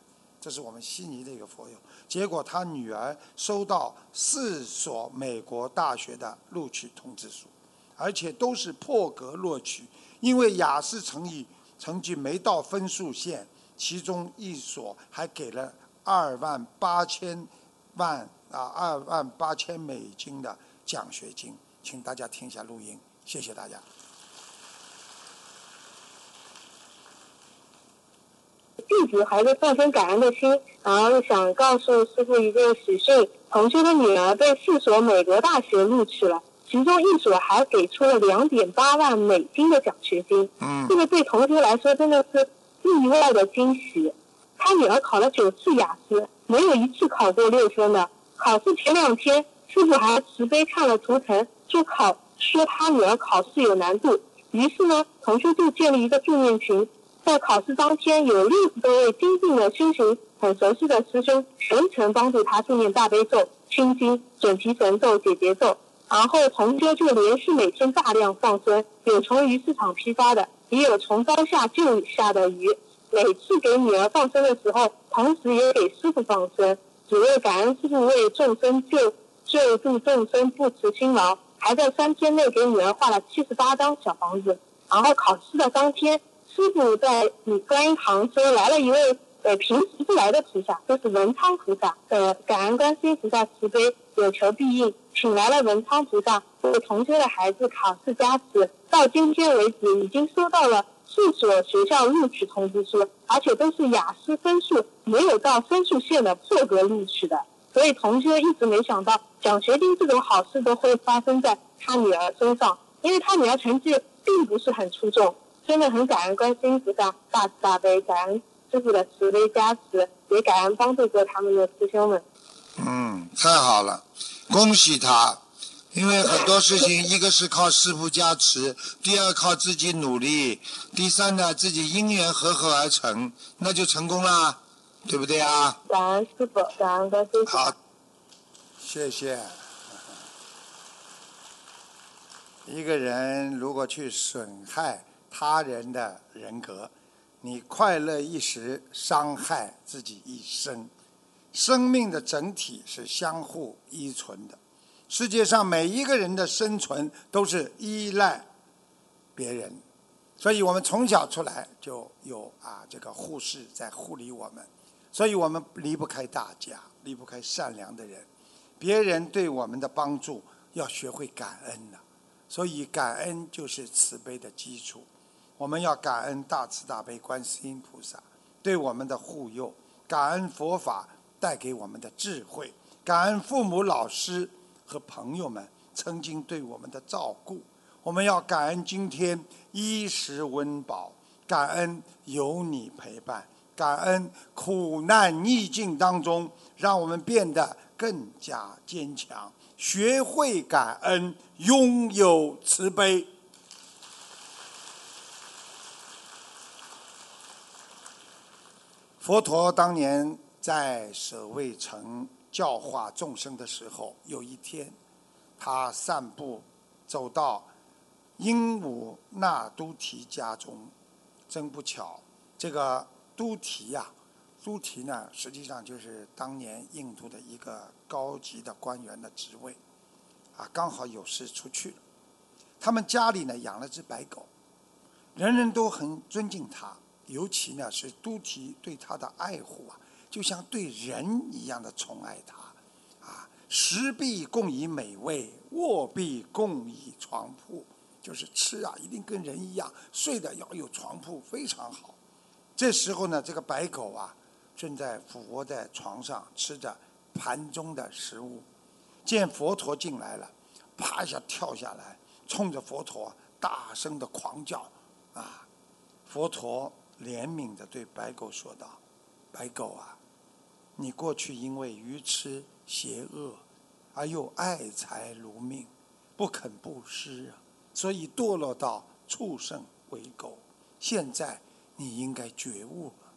这是我们悉尼的一个佛友，结果他女儿收到四所美国大学的录取通知书，而且都是破格录取，因为雅思成绩成绩没到分数线，其中一所还给了二万八千万啊二万八千美金的奖学金，请大家听一下录音，谢谢大家。弟子怀着放生感恩的心，然后想告诉师傅一个喜讯：同修的女儿被四所美国大学录取了，其中一所还给出了两点八万美金的奖学金。嗯。这个对同修来说真的是意外的惊喜。他女儿考了九次雅思，没有一次考过六分的。考试前两天，师傅还慈悲看了图腾，说考说他女儿考试有难度。于是呢，同修就建立一个助念群。在考试当天，有六十多位精进的修行很熟悉的师兄全程帮助他助念大悲咒、心经、准提神咒、解结咒。然后同修就连续每天大量放生，有从鱼市场批发的，也有从高下救下的鱼。每次给女儿放生的时候，同时也给师傅放生，只为感恩师傅为众生救救助众生不辞辛劳。还在三天内给女儿画了七十八张小房子。然后考试的当天。师傅在你观音堂说来了一位呃平时不来的菩萨，就是文昌菩萨。呃，感恩观世音菩萨慈悲，有求必应，请来了文昌菩萨为同学的孩子考试加持，到今天为止已经收到了四所学校录取通知书，而且都是雅思分数没有到分数线的破格录取的。所以同学一直没想到奖学金这种好事都会发生在他女儿身上，因为他女儿成绩并不是很出众。真的很感恩观世音菩萨大慈大悲，感恩师傅的慈悲加持，也感恩帮助过他们的师兄们。嗯，太好了，恭喜他。因为很多事情，一个是靠师傅加持，第二靠自己努力，第三呢自己因缘和合而成，那就成功啦，对不对啊？感恩师傅，感恩观世音好。，谢谢。一个人如果去损害他人的人格，你快乐一时，伤害自己一生。生命的整体是相互依存的，世界上每一个人的生存都是依赖别人，所以我们从小出来就有啊这个护士在护理我们，所以我们离不开大家，离不开善良的人。别人对我们的帮助，要学会感恩呐、所以感恩就是慈悲的基础。我们要感恩大慈大悲观世音菩萨对我们的护佑，感恩佛法带给我们的智慧，感恩父母、老师和朋友们曾经对我们的照顾。我们要感恩今天衣食温饱，感恩有你陪伴，感恩苦难逆境当中，让我们变得更加坚强，学会感恩，拥有慈悲。佛陀当年在舍卫城教化众生的时候，有一天，他散步走到鹦鹉那都提家中，真不巧，这个都提呀、都提呢，实际上就是当年印度的一个高级的官员的职位，啊，刚好有事出去了。他们家里呢养了只白狗，人人都很尊敬他，尤其呢是都提对他的爱护啊，就像对人一样的宠爱他，啊，食必供以美味，卧必供以床铺，就是吃啊一定跟人一样，睡的要有床铺，非常好。这时候呢，这个白狗啊，正在俯卧在床上吃着盘中的食物，见佛陀进来了，啪一下跳下来，冲着佛陀大声的狂叫，啊！佛陀怜悯的对白狗说道：“白狗啊，你过去因为愚痴邪恶，而又爱财如命，不肯布施啊，所以堕落到畜生为狗。现在你应该觉悟了。”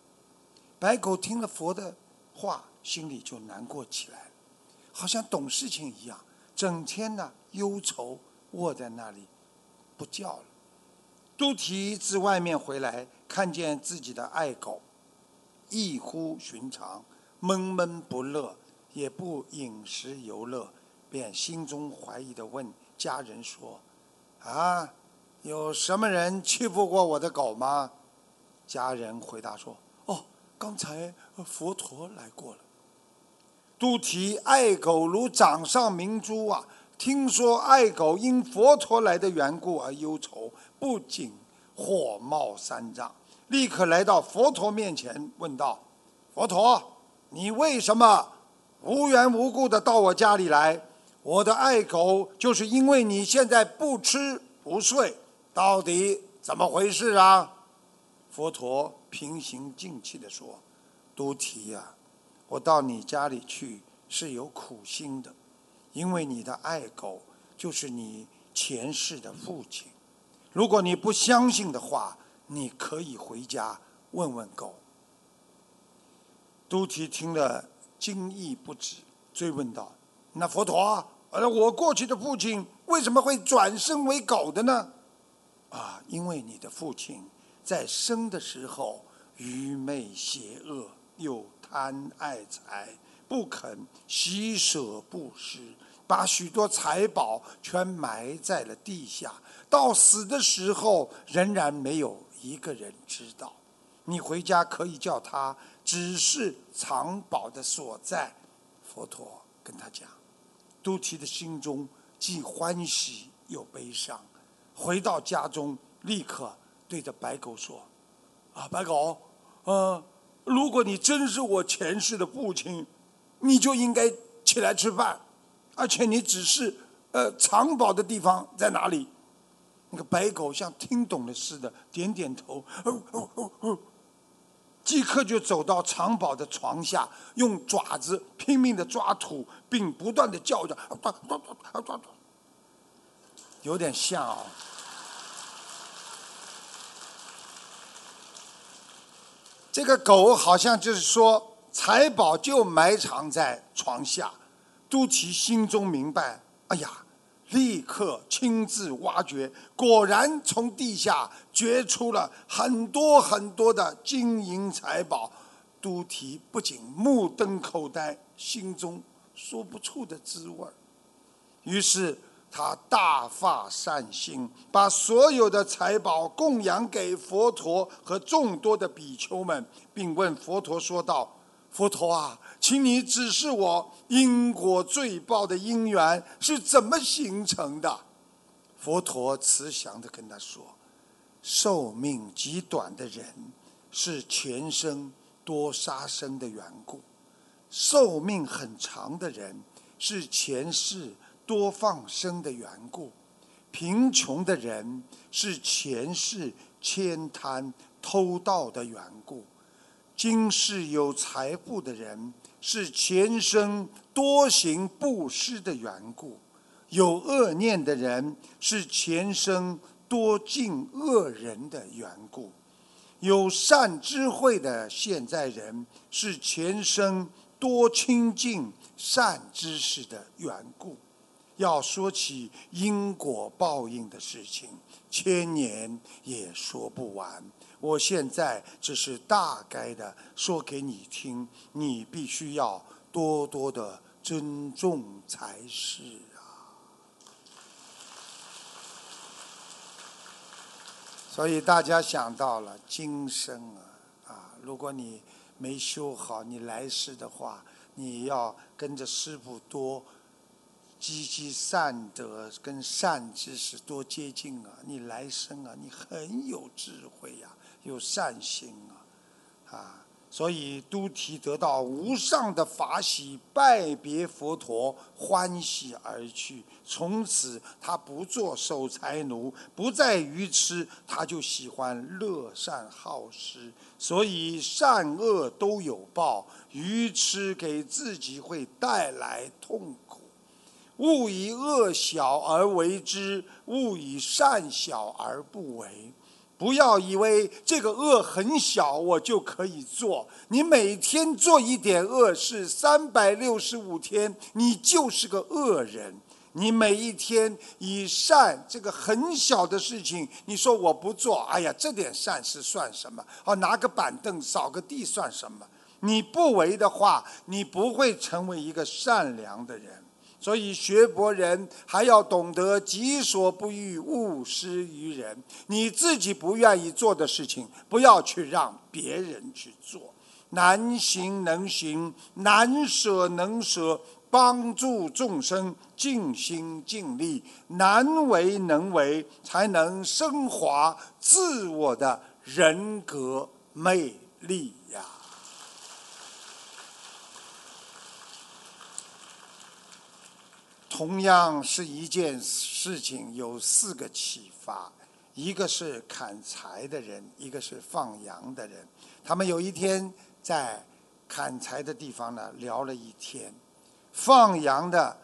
白狗听了佛的话，心里就难过起来，好像懂事情一样，整天呢忧愁，卧在那里不叫了。都提自外面回来，看见自己的爱狗，异乎寻常，闷闷不乐，也不饮食游乐，便心中怀疑的问家人说：“啊，有什么人欺负过我的狗吗？”家人回答说：“哦，刚才佛陀来过了。”都提爱狗如掌上明珠啊！听说爱狗因佛陀来的缘故而忧愁，不仅火冒三丈，立刻来到佛陀面前问道：“佛陀，你为什么无缘无故的到我家里来？我的爱狗就是因为你现在不吃不睡，到底怎么回事啊？”佛陀平心静气地说：“都提呀、我到你家里去是有苦心的，因为你的爱狗就是你前世的父亲。如果你不相信的话，你可以回家问问狗。”都提听了惊异不止，追问道：“那佛陀，呃，我过去的父亲为什么会转生为狗的呢？”啊，因为你的父亲在生的时候愚昧邪恶，又贪爱财，不肯惜舍布施，把许多财宝全埋在了地下。到死的时候，仍然没有一个人知道。你回家可以叫他只是藏宝的所在。佛陀跟他讲，都提的心中既欢喜又悲伤。回到家中，立刻对着白狗说：“啊，白狗，呃，如果你真是我前世的父亲，你就应该起来吃饭，而且你只是呃藏宝的地方在哪里？”那个白狗像听懂了似的，点点头，哦哦哦哦，即刻就走到藏宝的床下，用爪子拼命的抓土，并不断的叫着，抓抓抓抓抓，有点像啊。这个狗好像就是说，财宝就埋藏在床下。都提心中明白，哎呀，立刻亲自挖掘，果然从地下掘出了很多很多的金银财宝。都提不仅目瞪口呆，心中说不出的滋味。于是。他大发善心，把所有的财宝供养给佛陀和众多的比丘们，并问佛陀说道：“佛陀啊，请你指示我因果罪报的因缘是怎么形成的？”佛陀慈祥地跟他说：“寿命极短的人是前生多杀生的缘故；寿命很长的人是前世。”多放生的缘故，贫穷的人是前世悭贪偷盗的缘故；今世有财富的人是前生多行布施的缘故；有恶念的人是前生多敬恶人的缘故；有善智慧的现在人是前生多亲近善知识的缘故。要说起因果报应的事情，千年也说不完。我现在只是大概的说给你听，你必须要多多的尊重才是啊。所以大家想到了今生啊，啊，如果你没修好，你来世的话，你要跟着师傅多。积积善德跟善知识多接近啊！你来生啊，你很有智慧呀，有善心啊，啊！所以都提得到无上的法喜，拜别佛陀，欢喜而去。从此他不做守财奴，不再愚痴，他就喜欢乐善好施。所以善恶都有报，愚痴给自己会带来痛苦。勿以恶小而为之，勿以善小而不为。不要以为这个恶很小，我就可以做。你每天做一点恶事，三百六十五天，你就是个恶人。你每一天以善这个很小的事情，你说我不做，哎呀，这点善事算什么？哦，拿个板凳扫个地算什么？你不为的话，你不会成为一个善良的人。所以学佛人还要懂得己所不欲，勿施于人。你自己不愿意做的事情，不要去让别人去做。难行能行，难舍能舍，帮助众生尽心尽力；难为能为，才能升华自我的人格魅力呀。同样是一件事情，有四个启发：一个是砍柴的人，一个是放羊的人。他们有一天在砍柴的地方呢聊了一天，放羊的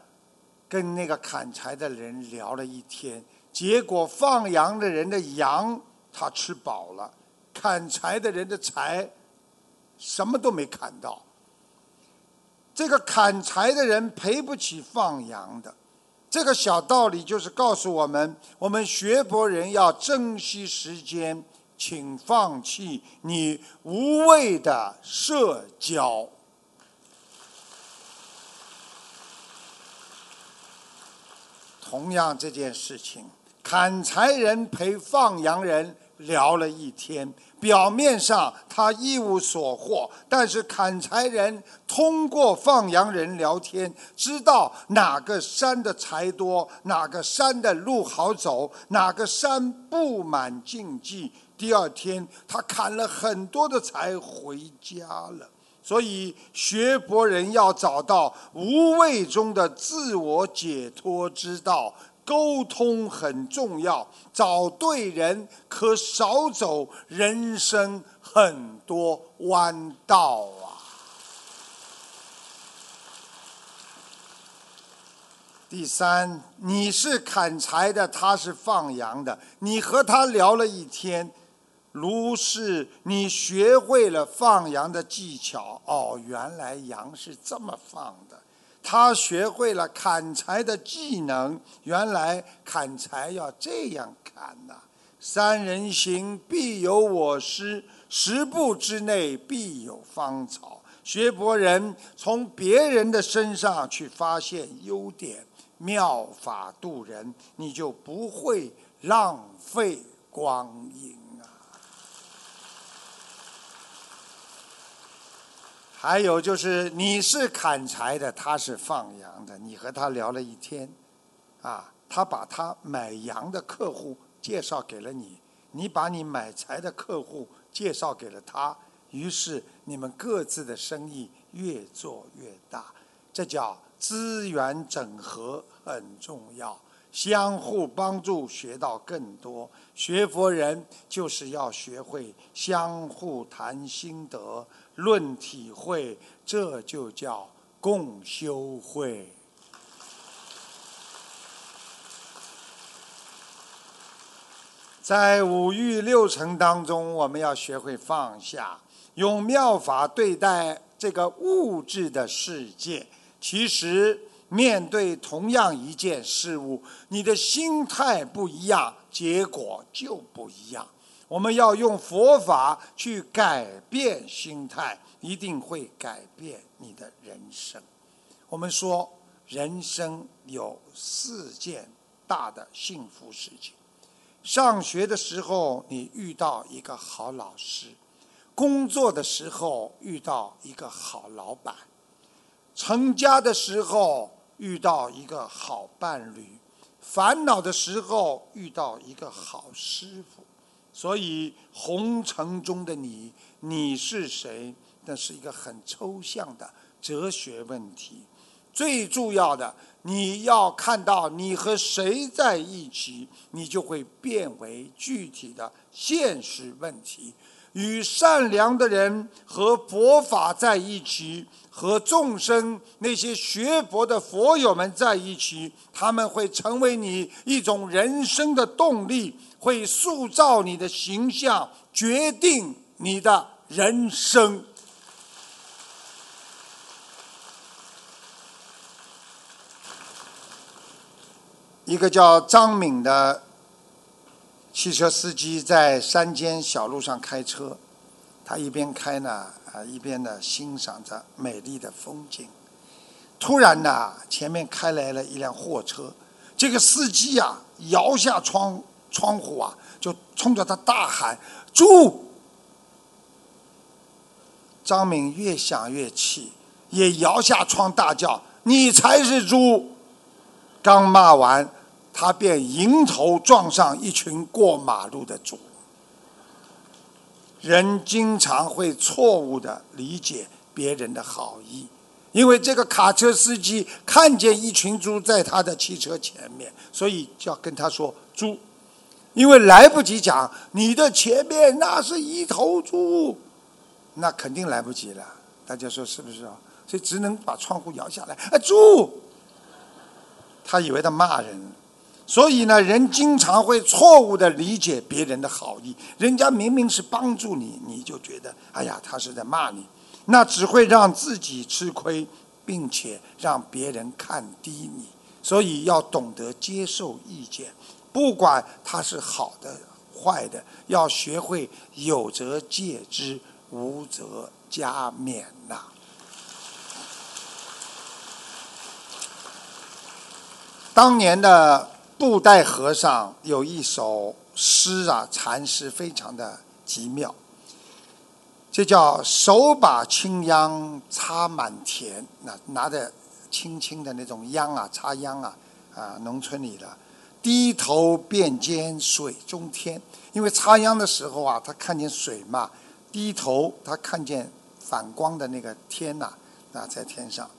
跟那个砍柴的人聊了一天，结果放羊的人的羊他吃饱了，砍柴的人的柴什么都没砍到。这个砍柴的人赔不起放羊的，这个小道理就是告诉我们：我们学佛人要珍惜时间，请放弃你无谓的社交。同样这件事情，砍柴人陪放羊人聊了一天。表面上他一无所获，但是砍柴人通过放羊人聊天，知道哪个山的柴多，哪个山的路好走，哪个山布满禁忌。第二天，他砍了很多的柴回家了。所以，学佛人要找到无畏中的自我解脱之道。沟通很重要，找对人可少走人生很多弯道啊。第三，你是砍柴的，他是放羊的，你和他聊了一天，如是你学会了放羊的技巧。哦，原来羊是这么放的。他学会了砍柴的技能，原来砍柴要这样砍呐！三人行，必有我师；十步之内，必有芳草。学博人从别人的身上去发现优点，妙法度人，你就不会浪费光阴。还有就是，你是砍柴的，他是放羊的。你和他聊了一天，啊，他把他买羊的客户介绍给了你，你把你买柴的客户介绍给了他，于是你们各自的生意越做越大。这叫资源整合很重要，相互帮助，学到更多。学佛人就是要学会相互谈心得。论体会，这就叫共修会。在五欲六尘当中，我们要学会放下，用妙法对待这个物质的世界。其实，面对同样一件事物，你的心态不一样，结果就不一样。我们要用佛法去改变心态，一定会改变你的人生。我们说，人生有四件大的幸福事情：上学的时候，你遇到一个好老师；工作的时候，遇到一个好老板；成家的时候，遇到一个好伴侣；烦恼的时候，遇到一个好师傅。所以，红尘中的你，你是谁？那是一个很抽象的哲学问题。最重要的，你要看到你和谁在一起，你就会变为具体的现实问题。与善良的人和佛法在一起，和众生那些学佛的佛友们在一起，他们会成为你一种人生的动力。会塑造你的形象，决定你的人生。一个叫张敏的汽车司机在山间小路上开车，他一边开呢，啊，一边呢欣赏着美丽的风景。突然呢，前面开来了一辆货车，这个司机呀，摇下窗。窗户啊，就冲着他大喊：“猪！”张敏越想越气，也摇下窗大叫：“你才是猪！”刚骂完，他便迎头撞上一群过马路的猪。人经常会错误的理解别人的好意，因为这个卡车司机看见一群猪在他的汽车前面，所以就要跟他说：“猪。”因为来不及讲，你的前面那是一头猪，那肯定来不及了。大家说是不是啊？所以只能把窗户摇下来。啊，猪！他以为他骂人，所以呢，人经常会错误的理解别人的好意。人家明明是帮助你，你就觉得哎呀，他是在骂你，那只会让自己吃亏，并且让别人看低你。所以要懂得接受意见。不管他是好的、坏的，要学会有则戒之，无则加勉呐。当年的布袋和尚有一首诗啊，禅诗非常的极妙。这叫手把青秧插满田，那拿着青青的那种秧啊，插秧啊，啊，农村里的低头便见水中天，因为插秧的时候啊，他看见水嘛，低头他看见反光的那个天呐，啊，在天上，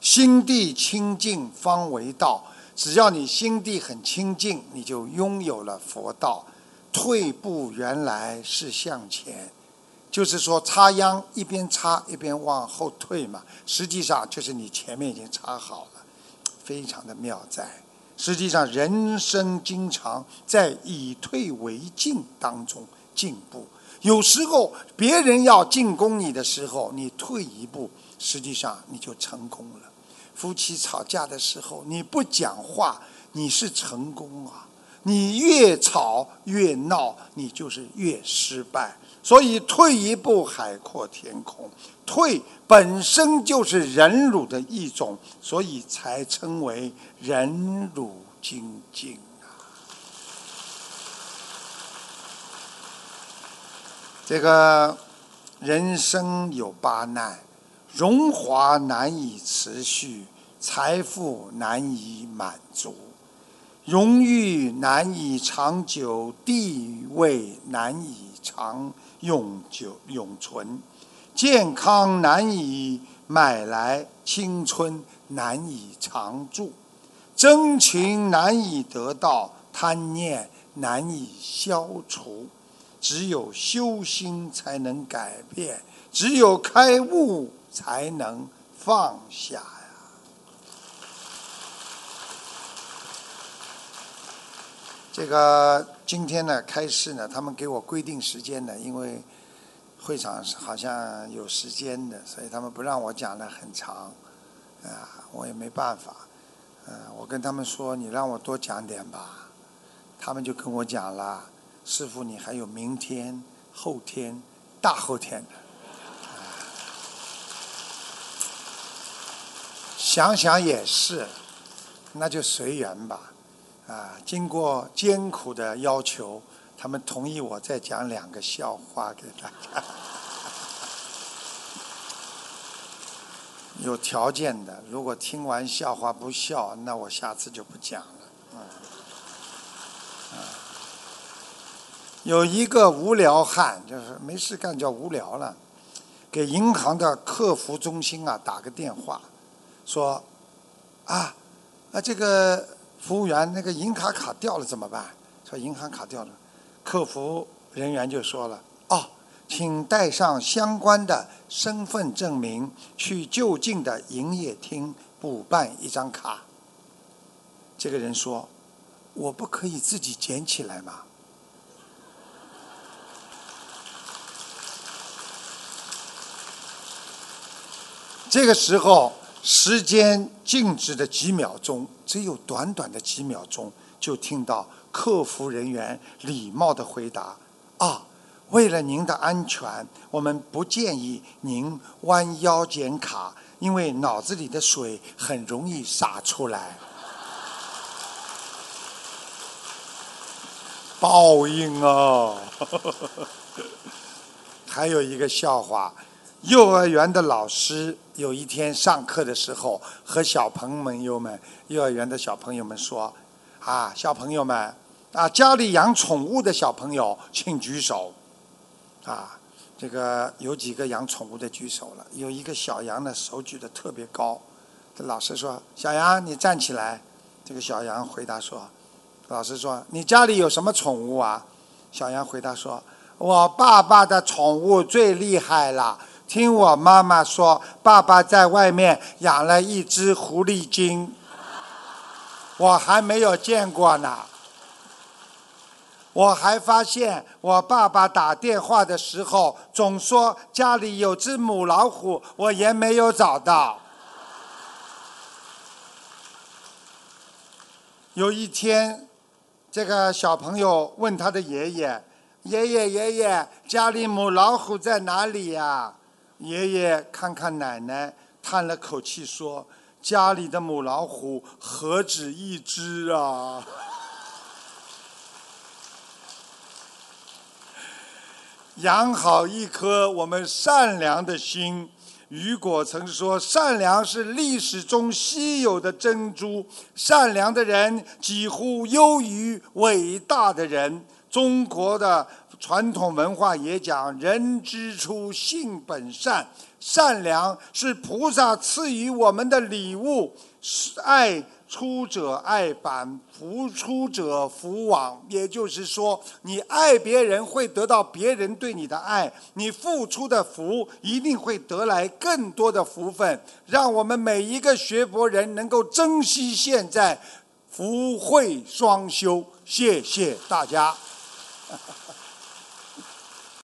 心地清净方为道，只要你心地很清净，你就拥有了佛道，退步原来是向前。就是说，插秧一边插一边往后退嘛，实际上就是你前面已经插好了，非常的妙在。实际上，人生经常在以退为进当中进步。有时候别人要进攻你的时候，你退一步，实际上你就成功了。夫妻吵架的时候，你不讲话，你是成功啊。你越吵越闹，你就是越失败。所以退一步海阔天空，退本身就是忍辱的一种，所以才称为忍辱精进啊。这个人生有八难，荣华难以持续，财富难以满足。荣誉难以长久，地位难以长永久永存，健康难以买来，青春难以长驻，真情难以得到，贪念难以消除。只有修心才能改变，只有开悟才能放下呀。这个今天呢，开市呢，他们给我规定时间的，因为会场好像有时间的，所以他们不让我讲的很长，啊，我也没办法，嗯，我跟他们说，你让我多讲点吧，他们就跟我讲了，师傅你还有明天、后天、大后天的，想想也是，那就随缘吧。啊，经过艰苦的要求，他们同意我再讲两个笑话给大家。(laughs) 有条件的，如果听完笑话不笑，那我下次就不讲了。嗯，有一个无聊汉，就是没事干叫无聊了，给银行的客服中心啊打个电话，说啊啊这个。服务员，那个银行卡掉了怎么办？说银行卡掉了，客服人员就说了：“哦，请带上相关的身份证明，去就近的营业厅补办一张卡。”这个人说：“我不可以自己捡起来吗？”这个时候。时间静止的几秒钟，只有短短的几秒钟，就听到客服人员礼貌的回答：“啊，为了您的安全，我们不建议您弯腰捡卡，因为脑子里的水很容易洒出来。”报应啊！(laughs) 还有一个笑话。幼儿园的老师有一天上课的时候，和小朋友们、幼儿园的小朋友们说：“啊，小朋友们，啊，家里养宠物的小朋友，请举手。”啊，这个有几个养宠物的举手了。有一个小羊的手举得特别高，老师说：“小羊，你站起来。”这个小羊回答说：“老师说，你家里有什么宠物啊？”小羊回答说：“我爸爸的宠物最厉害了。”听我妈妈说，爸爸在外面养了一只狐狸精，我还没有见过呢。我还发现，我爸爸打电话的时候总说家里有只母老虎，我也没有找到。有一天，这个小朋友问他的爷爷：“爷爷，爷爷，家里母老虎在哪里呀？”爷爷看看奶奶，叹了口气说：“家里的母老虎何止一只啊！” (laughs) 养好一颗我们善良的心。雨果曾说：“善良是历史中稀有的珍珠，善良的人几乎优于伟大的人。”中国的传统文化也讲：“人之初，性本善。”善良是菩萨赐予我们的礼物，是爱出者爱返，福出者福往。也就是说，你爱别人会得到别人对你的爱，你付出的福一定会得来更多的福分。让我们每一个学佛人能够珍惜现在，福慧双修。谢谢大家。